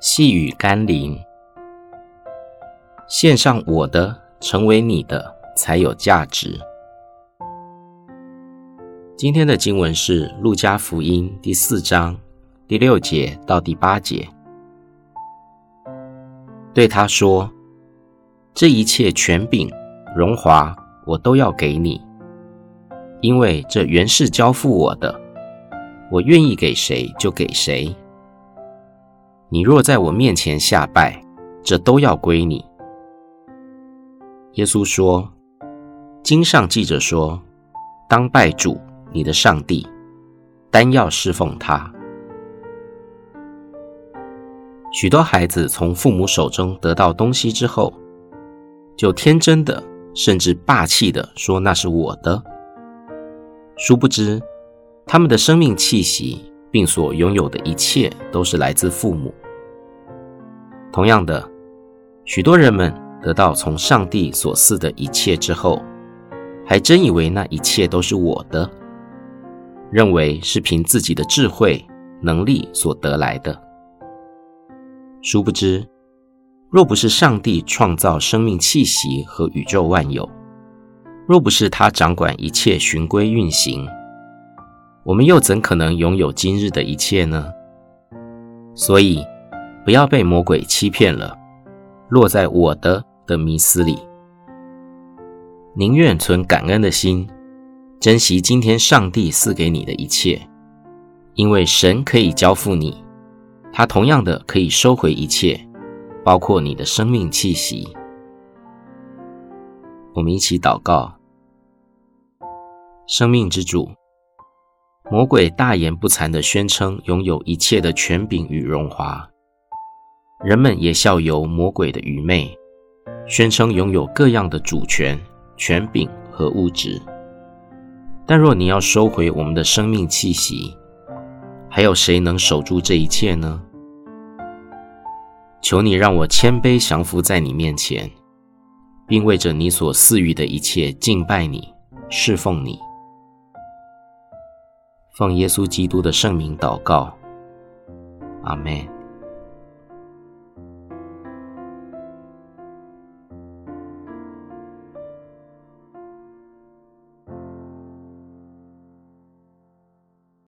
细雨甘霖，献上我的，成为你的，才有价值。今天的经文是《路加福音》第四章第六节到第八节。对他说：“这一切权柄、荣华，我都要给你，因为这原是交付我的，我愿意给谁就给谁。你若在我面前下拜，这都要归你。”耶稣说：“经上记着说，当拜主。”你的上帝，单要侍奉他。许多孩子从父母手中得到东西之后，就天真的，甚至霸气的说那是我的。殊不知，他们的生命气息并所拥有的一切都是来自父母。同样的，许多人们得到从上帝所赐的一切之后，还真以为那一切都是我的。认为是凭自己的智慧、能力所得来的，殊不知，若不是上帝创造生命气息和宇宙万有，若不是他掌管一切循规运行，我们又怎可能拥有今日的一切呢？所以，不要被魔鬼欺骗了，落在我的的迷思里，宁愿存感恩的心。珍惜今天上帝赐给你的一切，因为神可以交付你，他同样的可以收回一切，包括你的生命气息。我们一起祷告：生命之主，魔鬼大言不惭地宣称拥有一切的权柄与荣华，人们也效尤魔鬼的愚昧，宣称拥有各样的主权、权柄和物质。但若你要收回我们的生命气息，还有谁能守住这一切呢？求你让我谦卑降服在你面前，并为着你所赐予的一切敬拜你、侍奉你。奉耶稣基督的圣名祷告，阿门。